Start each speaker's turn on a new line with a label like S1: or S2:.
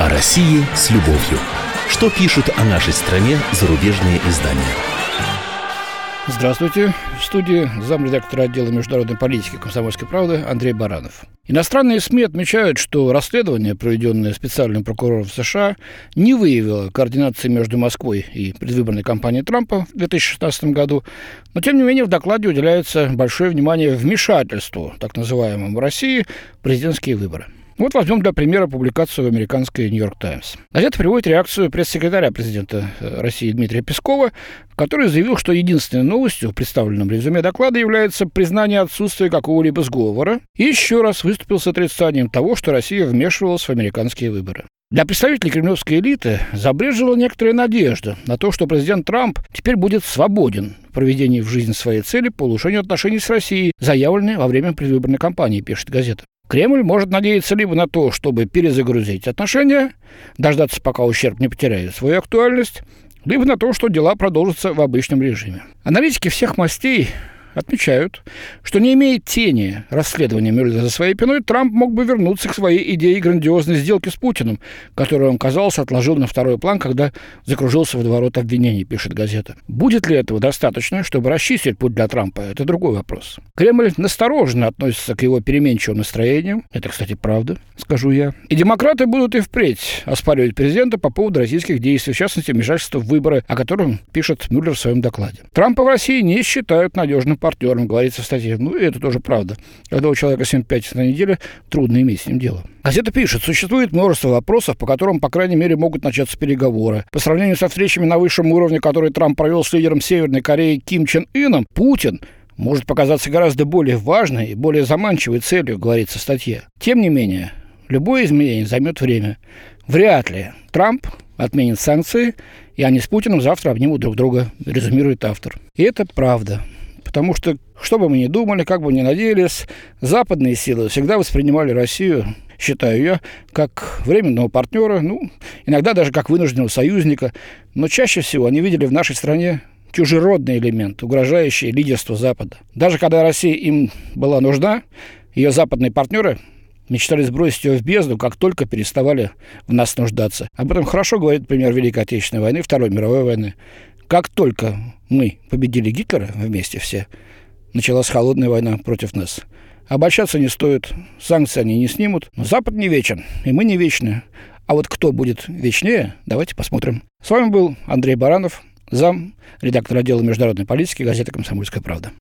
S1: О России с любовью. Что пишут о нашей стране зарубежные издания?
S2: Здравствуйте. В студии замредактора отдела международной политики комсомольской правды Андрей Баранов. Иностранные СМИ отмечают, что расследование, проведенное специальным прокурором США, не выявило координации между Москвой и предвыборной кампанией Трампа в 2016 году, но, тем не менее, в докладе уделяется большое внимание вмешательству, так называемому в России, президентские выборы. Вот возьмем для примера публикацию в американской «Нью-Йорк Таймс». Газета приводит реакцию пресс-секретаря президента э, России Дмитрия Пескова, который заявил, что единственной новостью в представленном резюме доклада является признание отсутствия какого-либо сговора, и еще раз выступил с отрицанием того, что Россия вмешивалась в американские выборы. Для представителей кремлевской элиты забрежила некоторая надежда на то, что президент Трамп теперь будет свободен в проведении в жизнь своей цели по улучшению отношений с Россией, заявленной во время предвыборной кампании, пишет газета. Кремль может надеяться либо на то, чтобы перезагрузить отношения, дождаться, пока ущерб не потеряет свою актуальность, либо на то, что дела продолжатся в обычном режиме. Аналитики всех мастей отмечают, что не имея тени расследования Мюллера за своей пиной, Трамп мог бы вернуться к своей идее грандиозной сделки с Путиным, которую он, казалось, отложил на второй план, когда закружился в водоворот обвинений, пишет газета. Будет ли этого достаточно, чтобы расчистить путь для Трампа, это другой вопрос. Кремль настороженно относится к его переменчивым настроениям. Это, кстати, правда, скажу я. И демократы будут и впредь оспаривать президента по поводу российских действий, в частности, вмешательства в выборы, о котором пишет Мюллер в своем докладе. Трампа в России не считают надежным партнером, говорится в статье. Ну, и это тоже правда. Когда у человека 7 пятниц на неделе, трудно иметь с ним дело. Газета пишет, существует множество вопросов, по которым, по крайней мере, могут начаться переговоры. По сравнению со встречами на высшем уровне, которые Трамп провел с лидером Северной Кореи Ким Чен Ыном, Путин может показаться гораздо более важной и более заманчивой целью, говорится в статье. Тем не менее, любое изменение займет время. Вряд ли Трамп отменит санкции, и они с Путиным завтра обнимут друг друга, резюмирует автор. И это правда. Потому что, что бы мы ни думали, как бы ни надеялись, западные силы всегда воспринимали Россию считаю я, как временного партнера, ну, иногда даже как вынужденного союзника, но чаще всего они видели в нашей стране чужеродный элемент, угрожающий лидерству Запада. Даже когда Россия им была нужна, ее западные партнеры мечтали сбросить ее в бездну, как только переставали в нас нуждаться. Об этом хорошо говорит пример Великой Отечественной войны, Второй мировой войны. Как только мы победили Гитлера вместе все, началась холодная война против нас. Обольщаться не стоит, санкции они не снимут. Но Запад не вечен, и мы не вечны. А вот кто будет вечнее, давайте посмотрим. С вами был Андрей Баранов, зам, редактор отдела международной политики газеты «Комсомольская правда».